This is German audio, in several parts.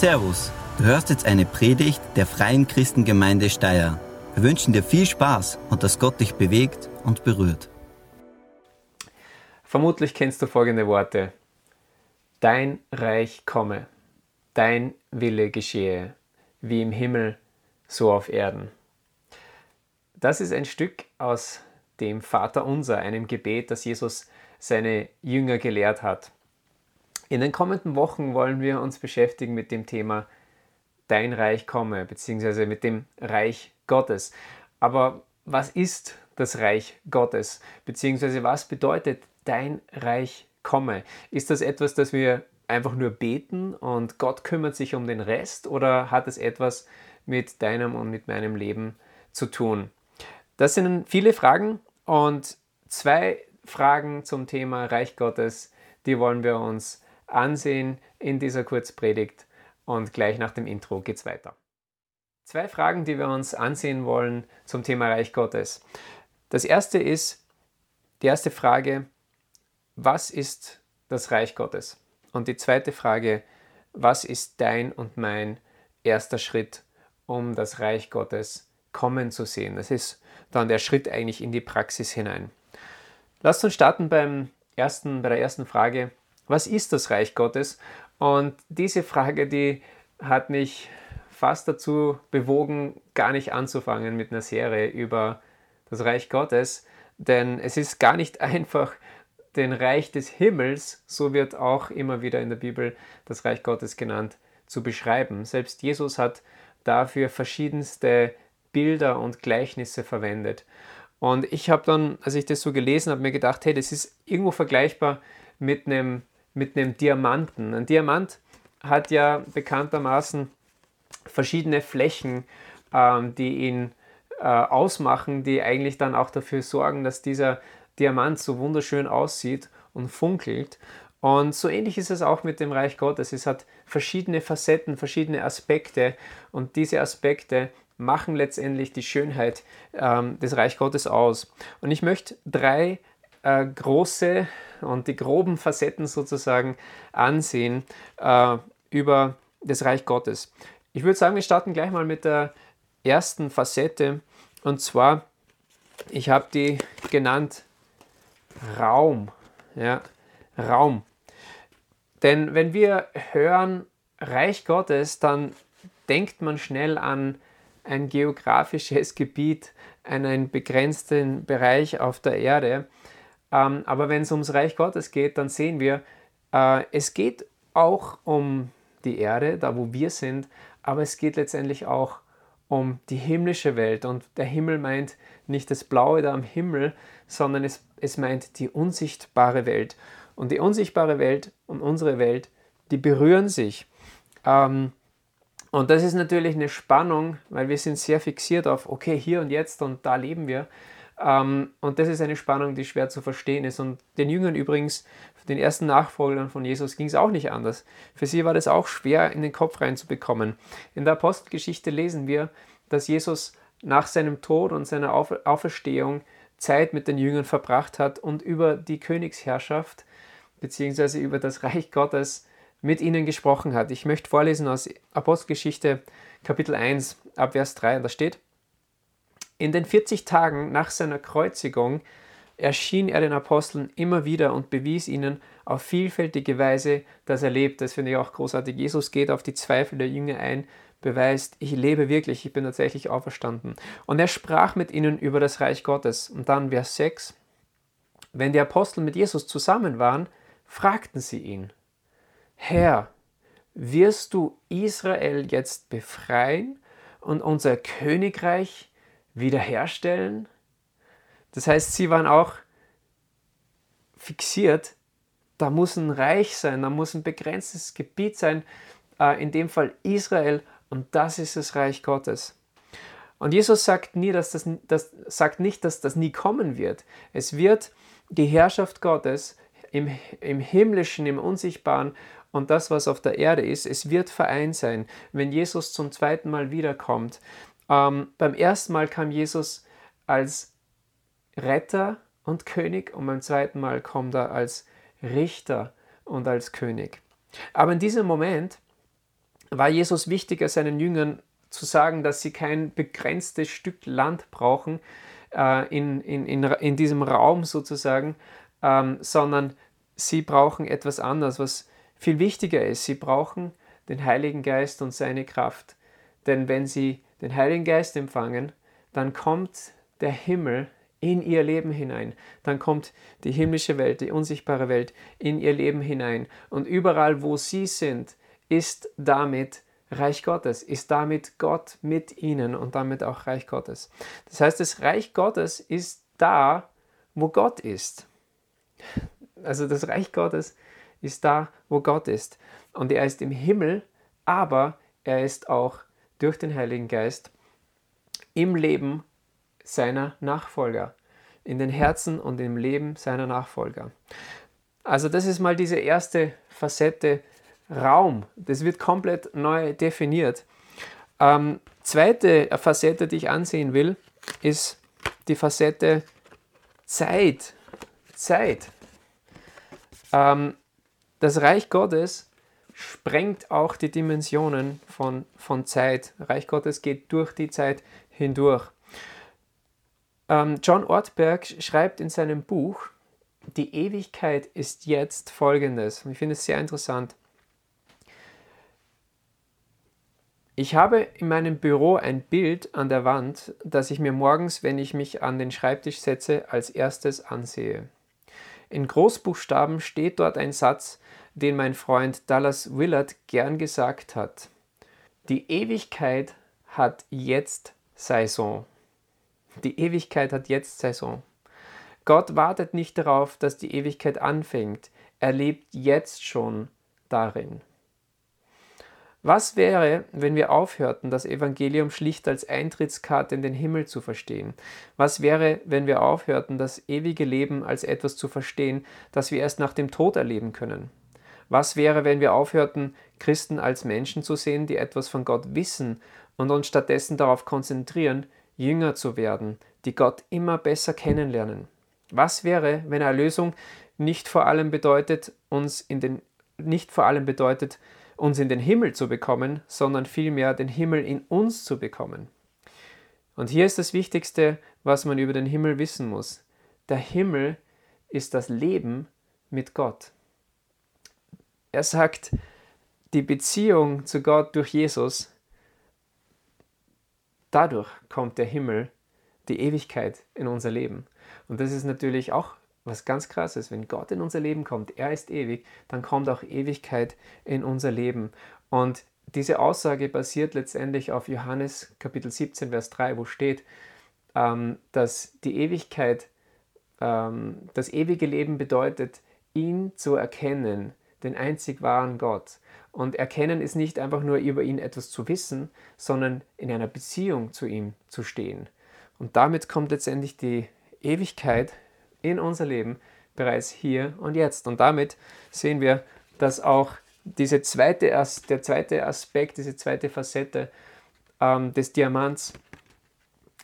Servus, du hörst jetzt eine Predigt der Freien Christengemeinde Steyr. Wir wünschen dir viel Spaß und dass Gott dich bewegt und berührt. Vermutlich kennst du folgende Worte. Dein Reich komme, dein Wille geschehe, wie im Himmel, so auf Erden. Das ist ein Stück aus dem Vater unser, einem Gebet, das Jesus seine Jünger gelehrt hat. In den kommenden Wochen wollen wir uns beschäftigen mit dem Thema Dein Reich komme, beziehungsweise mit dem Reich Gottes. Aber was ist das Reich Gottes? Beziehungsweise was bedeutet Dein Reich komme? Ist das etwas, das wir einfach nur beten und Gott kümmert sich um den Rest oder hat es etwas mit deinem und mit meinem Leben zu tun? Das sind viele Fragen und zwei Fragen zum Thema Reich Gottes, die wollen wir uns ansehen in dieser Kurzpredigt und gleich nach dem Intro geht's weiter. Zwei Fragen, die wir uns ansehen wollen zum Thema Reich Gottes. Das erste ist, die erste Frage, was ist das Reich Gottes? Und die zweite Frage, was ist dein und mein erster Schritt, um das Reich Gottes kommen zu sehen? Das ist dann der Schritt eigentlich in die Praxis hinein. Lasst uns starten beim ersten, bei der ersten Frage was ist das Reich Gottes? Und diese Frage, die hat mich fast dazu bewogen, gar nicht anzufangen mit einer Serie über das Reich Gottes, denn es ist gar nicht einfach, den Reich des Himmels, so wird auch immer wieder in der Bibel das Reich Gottes genannt, zu beschreiben. Selbst Jesus hat dafür verschiedenste Bilder und Gleichnisse verwendet. Und ich habe dann, als ich das so gelesen habe, mir gedacht, hey, das ist irgendwo vergleichbar mit einem mit einem Diamanten. Ein Diamant hat ja bekanntermaßen verschiedene Flächen, ähm, die ihn äh, ausmachen, die eigentlich dann auch dafür sorgen, dass dieser Diamant so wunderschön aussieht und funkelt. Und so ähnlich ist es auch mit dem Reich Gottes. Es hat verschiedene Facetten, verschiedene Aspekte und diese Aspekte machen letztendlich die Schönheit ähm, des Reich Gottes aus. Und ich möchte drei äh, große und die groben Facetten sozusagen ansehen äh, über das Reich Gottes. Ich würde sagen, wir starten gleich mal mit der ersten Facette und zwar, ich habe die genannt Raum. Ja, Raum. Denn wenn wir hören Reich Gottes, dann denkt man schnell an ein geografisches Gebiet, einen begrenzten Bereich auf der Erde. Ähm, aber wenn es ums Reich Gottes geht, dann sehen wir, äh, es geht auch um die Erde, da wo wir sind, aber es geht letztendlich auch um die himmlische Welt. Und der Himmel meint nicht das Blaue da am Himmel, sondern es, es meint die unsichtbare Welt. Und die unsichtbare Welt und unsere Welt, die berühren sich. Ähm, und das ist natürlich eine Spannung, weil wir sind sehr fixiert auf, okay, hier und jetzt und da leben wir. Ähm, und das ist eine Spannung, die schwer zu verstehen ist. Und den Jüngern übrigens, den ersten Nachfolgern von Jesus, ging es auch nicht anders. Für sie war das auch schwer in den Kopf reinzubekommen. In der Apostelgeschichte lesen wir, dass Jesus nach seinem Tod und seiner Auferstehung Zeit mit den Jüngern verbracht hat und über die Königsherrschaft bzw. über das Reich Gottes mit ihnen gesprochen hat. Ich möchte vorlesen aus Apostelgeschichte Kapitel 1 ab Vers 3, da steht, in den 40 Tagen nach seiner Kreuzigung erschien er den Aposteln immer wieder und bewies ihnen auf vielfältige Weise, dass er lebt. Das finde ich auch großartig. Jesus geht auf die Zweifel der Jünger ein, beweist, ich lebe wirklich, ich bin tatsächlich auferstanden. Und er sprach mit ihnen über das Reich Gottes. Und dann Vers 6. Wenn die Apostel mit Jesus zusammen waren, fragten sie ihn, Herr, wirst du Israel jetzt befreien und unser Königreich wiederherstellen. Das heißt, sie waren auch fixiert, da muss ein Reich sein, da muss ein begrenztes Gebiet sein, äh, in dem Fall Israel, und das ist das Reich Gottes. Und Jesus sagt, nie, dass das, das, sagt nicht, dass das nie kommen wird. Es wird die Herrschaft Gottes im, im Himmlischen, im Unsichtbaren und das, was auf der Erde ist, es wird vereint sein. Wenn Jesus zum zweiten Mal wiederkommt, ähm, beim ersten Mal kam Jesus als Retter und König und beim zweiten Mal kommt er als Richter und als König. Aber in diesem Moment war Jesus wichtiger, seinen Jüngern zu sagen, dass sie kein begrenztes Stück Land brauchen äh, in, in, in, in diesem Raum sozusagen, ähm, sondern sie brauchen etwas anderes, was viel wichtiger ist. Sie brauchen den Heiligen Geist und seine Kraft. Denn wenn sie den Heiligen Geist empfangen, dann kommt der Himmel in ihr Leben hinein. Dann kommt die himmlische Welt, die unsichtbare Welt in ihr Leben hinein. Und überall, wo sie sind, ist damit Reich Gottes, ist damit Gott mit ihnen und damit auch Reich Gottes. Das heißt, das Reich Gottes ist da, wo Gott ist. Also das Reich Gottes ist da, wo Gott ist. Und er ist im Himmel, aber er ist auch durch den Heiligen Geist im Leben seiner Nachfolger, in den Herzen und im Leben seiner Nachfolger. Also das ist mal diese erste Facette Raum. Das wird komplett neu definiert. Ähm, zweite Facette, die ich ansehen will, ist die Facette Zeit. Zeit. Ähm, das Reich Gottes sprengt auch die Dimensionen von, von Zeit. Reich Gottes geht durch die Zeit hindurch. Ähm, John Ortberg schreibt in seinem Buch, die Ewigkeit ist jetzt folgendes. Ich finde es sehr interessant. Ich habe in meinem Büro ein Bild an der Wand, das ich mir morgens, wenn ich mich an den Schreibtisch setze, als erstes ansehe. In Großbuchstaben steht dort ein Satz, den mein Freund Dallas Willard gern gesagt hat. Die Ewigkeit hat jetzt Saison. Die Ewigkeit hat jetzt Saison. Gott wartet nicht darauf, dass die Ewigkeit anfängt. Er lebt jetzt schon darin. Was wäre, wenn wir aufhörten, das Evangelium schlicht als Eintrittskarte in den Himmel zu verstehen? Was wäre, wenn wir aufhörten, das ewige Leben als etwas zu verstehen, das wir erst nach dem Tod erleben können? Was wäre, wenn wir aufhörten, Christen als Menschen zu sehen, die etwas von Gott wissen und uns stattdessen darauf konzentrieren, Jünger zu werden, die Gott immer besser kennenlernen? Was wäre, wenn Erlösung nicht vor allem bedeutet, uns in den nicht vor allem bedeutet, uns in den Himmel zu bekommen, sondern vielmehr den Himmel in uns zu bekommen. Und hier ist das Wichtigste, was man über den Himmel wissen muss. Der Himmel ist das Leben mit Gott. Er sagt, die Beziehung zu Gott durch Jesus, dadurch kommt der Himmel, die Ewigkeit in unser Leben. Und das ist natürlich auch was ganz krass ist, wenn Gott in unser Leben kommt, er ist ewig, dann kommt auch Ewigkeit in unser Leben. Und diese Aussage basiert letztendlich auf Johannes Kapitel 17, Vers 3, wo steht, ähm, dass die Ewigkeit, ähm, das ewige Leben bedeutet, ihn zu erkennen, den einzig wahren Gott. Und erkennen ist nicht einfach nur über ihn etwas zu wissen, sondern in einer Beziehung zu ihm zu stehen. Und damit kommt letztendlich die Ewigkeit in unser Leben bereits hier und jetzt. Und damit sehen wir, dass auch diese zweite, der zweite Aspekt, diese zweite Facette ähm, des Diamants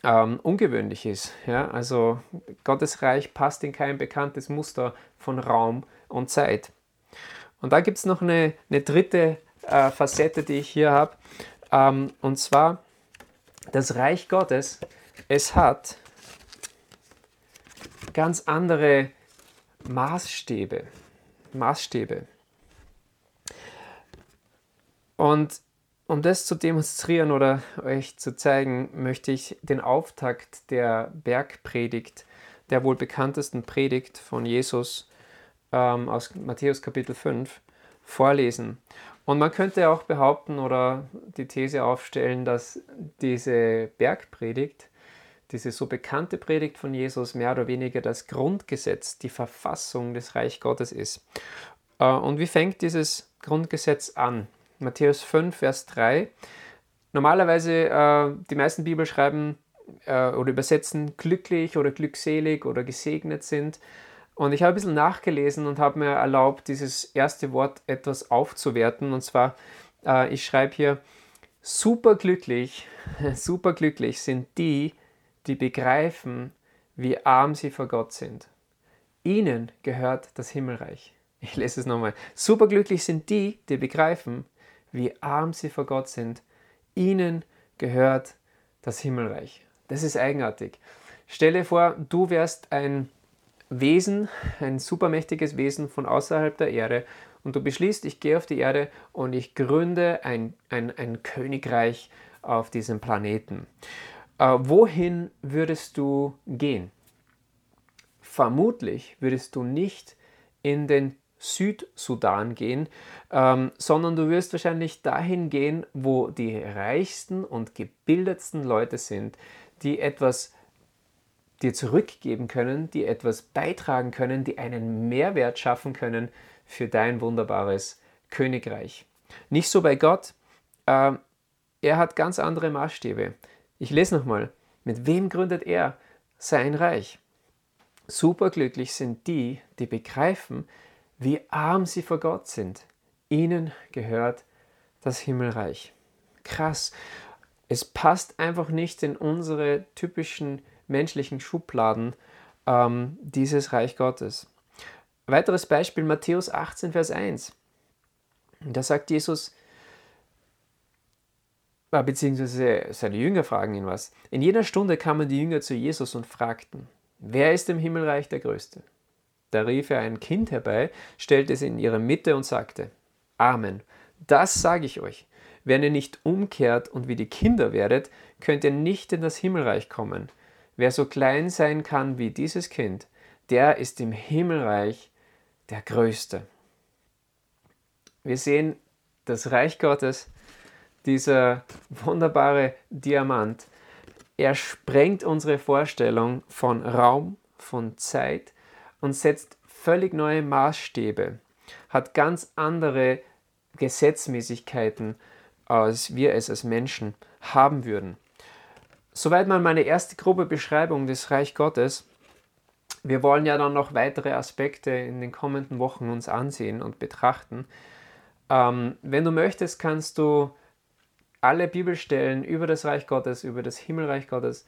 ähm, ungewöhnlich ist. Ja? Also Gottes Reich passt in kein bekanntes Muster von Raum und Zeit. Und da gibt es noch eine, eine dritte äh, Facette, die ich hier habe. Ähm, und zwar das Reich Gottes. Es hat ganz andere Maßstäbe. Maßstäbe. Und um das zu demonstrieren oder euch zu zeigen, möchte ich den Auftakt der Bergpredigt, der wohl bekanntesten Predigt von Jesus ähm, aus Matthäus Kapitel 5, vorlesen. Und man könnte auch behaupten oder die These aufstellen, dass diese Bergpredigt diese so bekannte Predigt von Jesus mehr oder weniger das Grundgesetz, die Verfassung des Reich Gottes ist. Äh, und wie fängt dieses Grundgesetz an? Matthäus 5, Vers 3. Normalerweise, äh, die meisten Bibelschreiben äh, oder übersetzen glücklich oder glückselig oder gesegnet sind. Und ich habe ein bisschen nachgelesen und habe mir erlaubt, dieses erste Wort etwas aufzuwerten. Und zwar, ich schreibe hier, superglücklich, superglücklich sind die, die begreifen, wie arm sie vor Gott sind. Ihnen gehört das Himmelreich. Ich lese es nochmal. Superglücklich sind die, die begreifen, wie arm sie vor Gott sind. Ihnen gehört das Himmelreich. Das ist eigenartig. Stelle vor, du wärst ein Wesen, ein supermächtiges Wesen von außerhalb der Erde und du beschließt, ich gehe auf die Erde und ich gründe ein, ein, ein Königreich auf diesem Planeten. Äh, wohin würdest du gehen? Vermutlich würdest du nicht in den Südsudan gehen, ähm, sondern du wirst wahrscheinlich dahin gehen, wo die reichsten und gebildetsten Leute sind, die etwas dir zurückgeben können, die etwas beitragen können, die einen Mehrwert schaffen können für dein wunderbares Königreich. Nicht so bei Gott. Äh, er hat ganz andere Maßstäbe. Ich lese nochmal. Mit wem gründet er sein Reich? Superglücklich sind die, die begreifen, wie arm sie vor Gott sind. Ihnen gehört das Himmelreich. Krass. Es passt einfach nicht in unsere typischen menschlichen Schubladen ähm, dieses Reich Gottes. Weiteres Beispiel Matthäus 18, Vers 1. Da sagt Jesus, äh, beziehungsweise seine Jünger fragen ihn was. In jeder Stunde kamen die Jünger zu Jesus und fragten, wer ist im Himmelreich der Größte? Da rief er ein Kind herbei, stellte es in ihre Mitte und sagte, Amen. Das sage ich euch. Wenn ihr nicht umkehrt und wie die Kinder werdet, könnt ihr nicht in das Himmelreich kommen. Wer so klein sein kann wie dieses Kind, der ist im Himmelreich der Größte. Wir sehen das Reich Gottes, dieser wunderbare Diamant. Er sprengt unsere Vorstellung von Raum, von Zeit und setzt völlig neue Maßstäbe, hat ganz andere Gesetzmäßigkeiten, als wir es als Menschen haben würden. Soweit mal meine erste grobe Beschreibung des Reich Gottes. Wir wollen ja dann noch weitere Aspekte in den kommenden Wochen uns ansehen und betrachten. Ähm, wenn du möchtest, kannst du alle Bibelstellen über das Reich Gottes, über das Himmelreich Gottes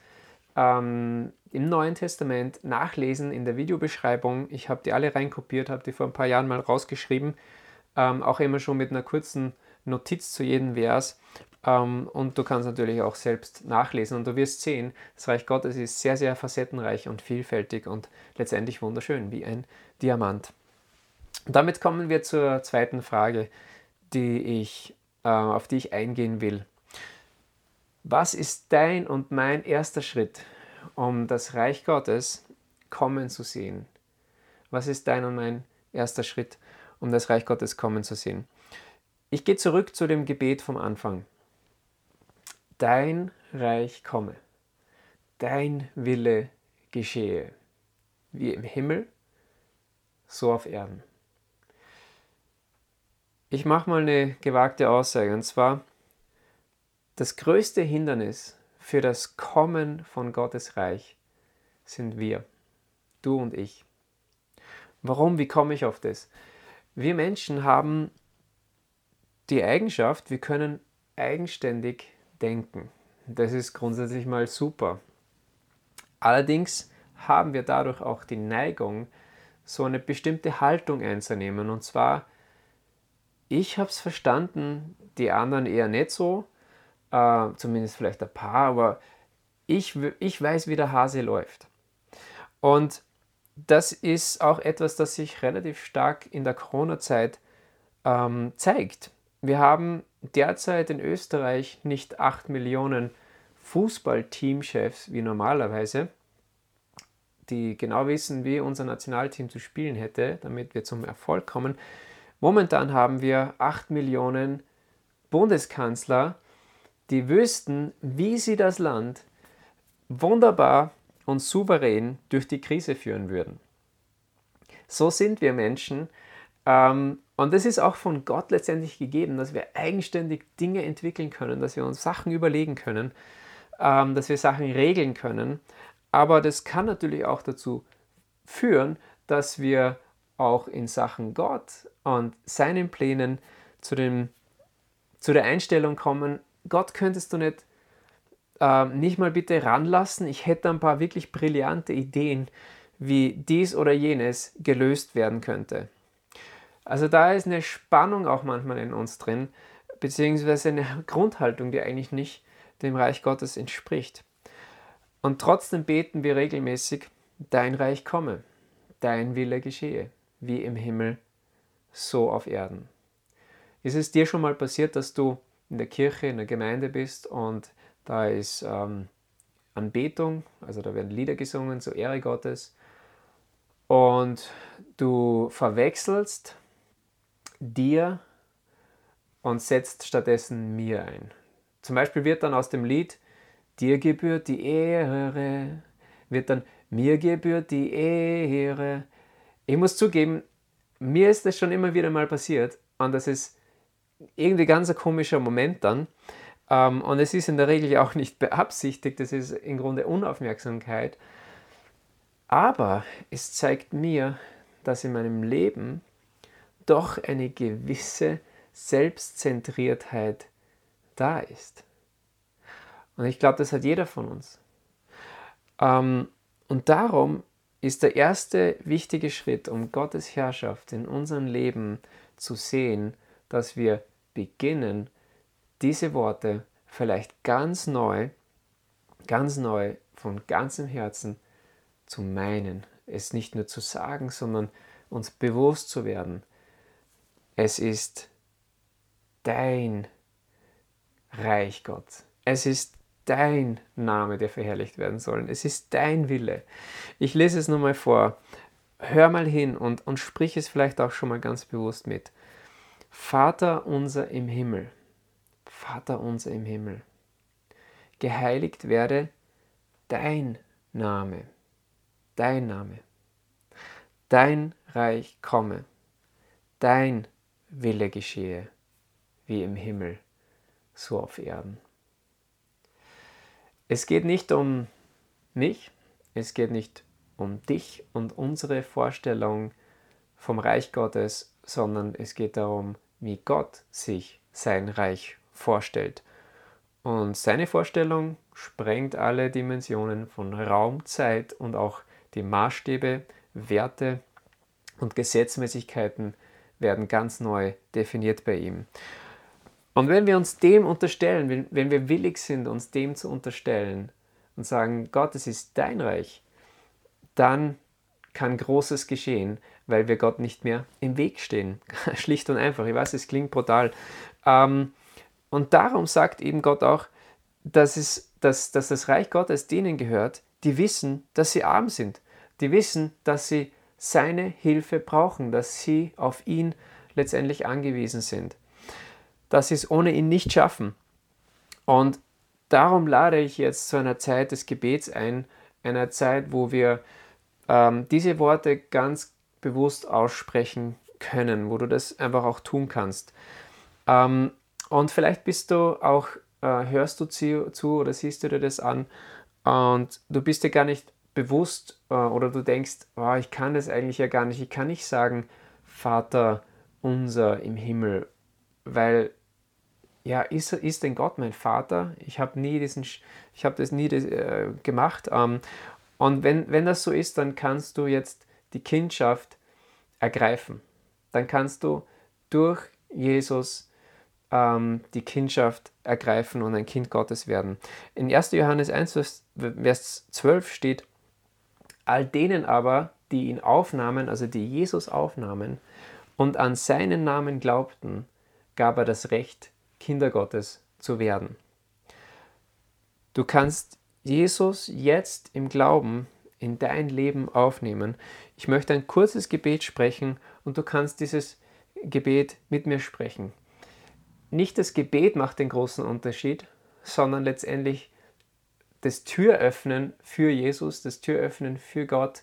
ähm, im Neuen Testament nachlesen in der Videobeschreibung. Ich habe die alle reinkopiert, habe die vor ein paar Jahren mal rausgeschrieben, ähm, auch immer schon mit einer kurzen Notiz zu jedem Vers. Ähm, und du kannst natürlich auch selbst nachlesen und du wirst sehen, das Reich Gottes ist sehr, sehr facettenreich und vielfältig und letztendlich wunderschön, wie ein Diamant. Damit kommen wir zur zweiten Frage, die ich, äh, auf die ich eingehen will. Was ist dein und mein erster Schritt, um das Reich Gottes kommen zu sehen? Was ist dein und mein erster Schritt, um das Reich Gottes kommen zu sehen? Ich gehe zurück zu dem Gebet vom Anfang dein Reich komme, dein Wille geschehe, wie im Himmel, so auf Erden. Ich mache mal eine gewagte Aussage, und zwar, das größte Hindernis für das Kommen von Gottes Reich sind wir, du und ich. Warum? Wie komme ich auf das? Wir Menschen haben die Eigenschaft, wir können eigenständig denken. Das ist grundsätzlich mal super. Allerdings haben wir dadurch auch die Neigung, so eine bestimmte Haltung einzunehmen. Und zwar, ich habe es verstanden, die anderen eher nicht so, äh, zumindest vielleicht ein paar, aber ich, ich weiß, wie der Hase läuft. Und das ist auch etwas, das sich relativ stark in der Corona-Zeit ähm, zeigt. Wir haben derzeit in Österreich nicht 8 Millionen Fußballteamchefs wie normalerweise, die genau wissen, wie unser Nationalteam zu spielen hätte, damit wir zum Erfolg kommen. Momentan haben wir 8 Millionen Bundeskanzler, die wüssten, wie sie das Land wunderbar und souverän durch die Krise führen würden. So sind wir Menschen. Ähm, und das ist auch von Gott letztendlich gegeben, dass wir eigenständig Dinge entwickeln können, dass wir uns Sachen überlegen können, ähm, dass wir Sachen regeln können. Aber das kann natürlich auch dazu führen, dass wir auch in Sachen Gott und seinen Plänen zu, dem, zu der Einstellung kommen, Gott könntest du nicht, äh, nicht mal bitte ranlassen. Ich hätte ein paar wirklich brillante Ideen, wie dies oder jenes gelöst werden könnte. Also da ist eine Spannung auch manchmal in uns drin, beziehungsweise eine Grundhaltung, die eigentlich nicht dem Reich Gottes entspricht. Und trotzdem beten wir regelmäßig, dein Reich komme, dein Wille geschehe, wie im Himmel, so auf Erden. Ist es dir schon mal passiert, dass du in der Kirche, in der Gemeinde bist und da ist ähm, Anbetung, also da werden Lieder gesungen zur Ehre Gottes und du verwechselst dir und setzt stattdessen mir ein. Zum Beispiel wird dann aus dem Lied Dir gebührt die Ehre, wird dann mir gebührt die Ehre. Ich muss zugeben, mir ist das schon immer wieder mal passiert und das ist irgendwie ganz ein komischer Moment dann. Ähm, und es ist in der Regel auch nicht beabsichtigt, das ist im Grunde Unaufmerksamkeit. Aber es zeigt mir, dass in meinem Leben doch eine gewisse Selbstzentriertheit da ist. Und ich glaube, das hat jeder von uns. Ähm, und darum ist der erste wichtige Schritt, um Gottes Herrschaft in unserem Leben zu sehen, dass wir beginnen, diese Worte vielleicht ganz neu, ganz neu, von ganzem Herzen zu meinen. Es nicht nur zu sagen, sondern uns bewusst zu werden. Es ist dein Reich, Gott. Es ist dein Name, der verherrlicht werden soll. Es ist dein Wille. Ich lese es nochmal vor. Hör mal hin und, und sprich es vielleicht auch schon mal ganz bewusst mit. Vater unser im Himmel, Vater unser im Himmel, geheiligt werde dein Name, dein Name, dein Reich komme, dein Wille geschehe, wie im Himmel, so auf Erden. Es geht nicht um mich, es geht nicht um dich und unsere Vorstellung vom Reich Gottes, sondern es geht darum, wie Gott sich sein Reich vorstellt. Und seine Vorstellung sprengt alle Dimensionen von Raum, Zeit und auch die Maßstäbe, Werte und Gesetzmäßigkeiten werden ganz neu definiert bei ihm. Und wenn wir uns dem unterstellen, wenn, wir willig sind, uns dem zu unterstellen und sagen, Gott, es ist dein Reich, dann kann Großes geschehen, weil wir Gott nicht mehr im Weg stehen. Schlicht und einfach. Ich weiß, es klingt brutal. Ähm, und darum sagt eben Gott auch, dass, es, dass, dass das Reich Gottes denen gehört, die wissen, dass sie arm sind. Die wissen, dass sie seine Hilfe brauchen, dass sie auf ihn letztendlich angewiesen sind dass sie es ohne ihn nicht schaffen. Und darum lade ich jetzt zu einer Zeit des Gebets ein, einer Zeit, wo wir ähm, diese Worte ganz bewusst aussprechen können, wo du das einfach auch tun kannst. Ähm, und vielleicht bist du auch, äh, hörst du zu, zu, oder siehst du dir das an und du bist dir gar nicht bewusst äh, oder du denkst, oh, ich kann das eigentlich ja gar nicht, ich kann nicht sagen, Vater unser im Himmel, weil ja, ist, ist denn Gott mein Vater? Ich habe nie diesen, ich habe das nie äh, gemacht. Ähm, und wenn, wenn das so ist, dann kannst du jetzt die Kindschaft ergreifen. Dann kannst du durch Jesus ähm, die Kindschaft ergreifen und ein Kind Gottes werden. In 1. Johannes 1, Vers 12 steht, all denen aber, die ihn aufnahmen, also die Jesus aufnahmen und an seinen Namen glaubten, gab er das Recht, Kinder Gottes zu werden. Du kannst Jesus jetzt im Glauben in dein Leben aufnehmen. Ich möchte ein kurzes Gebet sprechen und du kannst dieses Gebet mit mir sprechen. Nicht das Gebet macht den großen Unterschied, sondern letztendlich das Türöffnen für Jesus, das Türöffnen für Gott,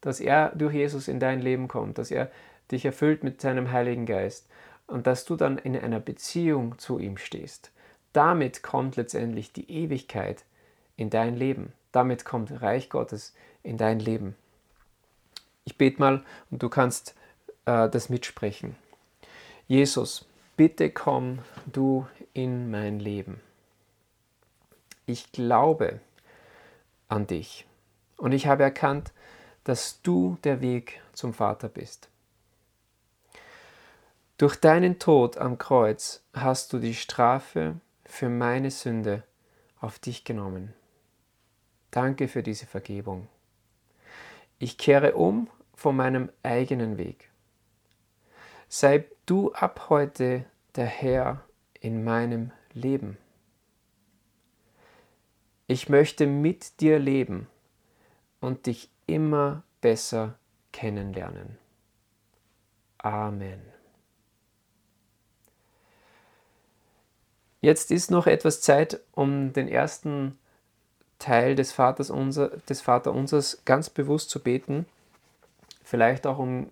dass er durch Jesus in dein Leben kommt, dass er dich erfüllt mit seinem Heiligen Geist und dass du dann in einer Beziehung zu ihm stehst. Damit kommt letztendlich die Ewigkeit in dein Leben. Damit kommt Reich Gottes in dein Leben. Ich bete mal und du kannst äh, das mitsprechen. Jesus, bitte komm du in mein Leben. Ich glaube an dich und ich habe erkannt, dass du der Weg zum Vater bist. Durch deinen Tod am Kreuz hast du die Strafe für meine Sünde auf dich genommen. Danke für diese Vergebung. Ich kehre um von meinem eigenen Weg. Sei du ab heute der Herr in meinem Leben. Ich möchte mit dir leben und dich immer besser kennenlernen. Amen. Jetzt ist noch etwas Zeit, um den ersten Teil des Vaters unser, des Vaterunsers ganz bewusst zu beten. Vielleicht auch um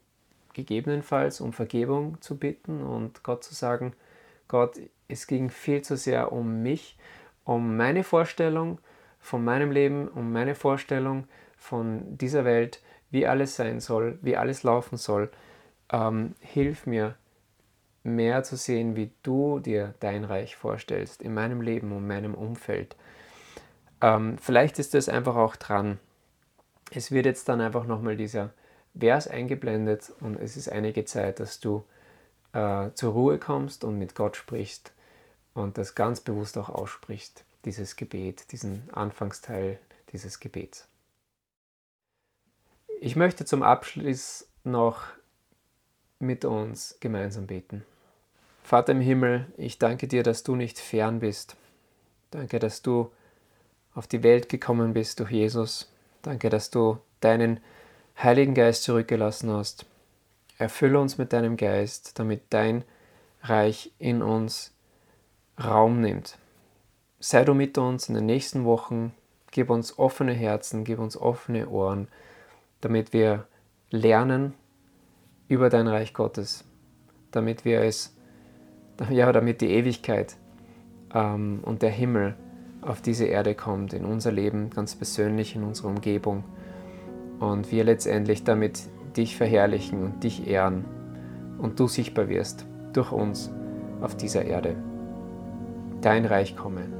gegebenenfalls um Vergebung zu bitten und Gott zu sagen, Gott, es ging viel zu sehr um mich, um meine Vorstellung von meinem Leben, um meine Vorstellung von dieser Welt, wie alles sein soll, wie alles laufen soll. Ähm, hilf mir, mehr zu sehen, wie du dir dein Reich vorstellst, in meinem Leben und meinem Umfeld. Ähm, vielleicht ist das einfach auch dran. Es wird jetzt dann einfach nochmal dieser Vers eingeblendet und es ist einige Zeit, dass du äh, zur Ruhe kommst und mit Gott sprichst und das ganz bewusst auch aussprichst, dieses Gebet, diesen Anfangsteil dieses Gebets. Ich möchte zum Abschluss noch mit uns gemeinsam beten. Vater im Himmel, ich danke dir, dass du nicht fern bist. Danke, dass du auf die Welt gekommen bist durch Jesus. Danke, dass du deinen Heiligen Geist zurückgelassen hast. Erfülle uns mit deinem Geist, damit dein Reich in uns Raum nimmt. Sei du mit uns in den nächsten Wochen, gib uns offene Herzen, gib uns offene Ohren, damit wir lernen über dein Reich Gottes, damit wir es, ja, damit die Ewigkeit ähm, und der Himmel auf diese Erde kommt, in unser Leben ganz persönlich, in unsere Umgebung und wir letztendlich damit dich verherrlichen und dich ehren und du sichtbar wirst durch uns auf dieser Erde. Dein Reich komme.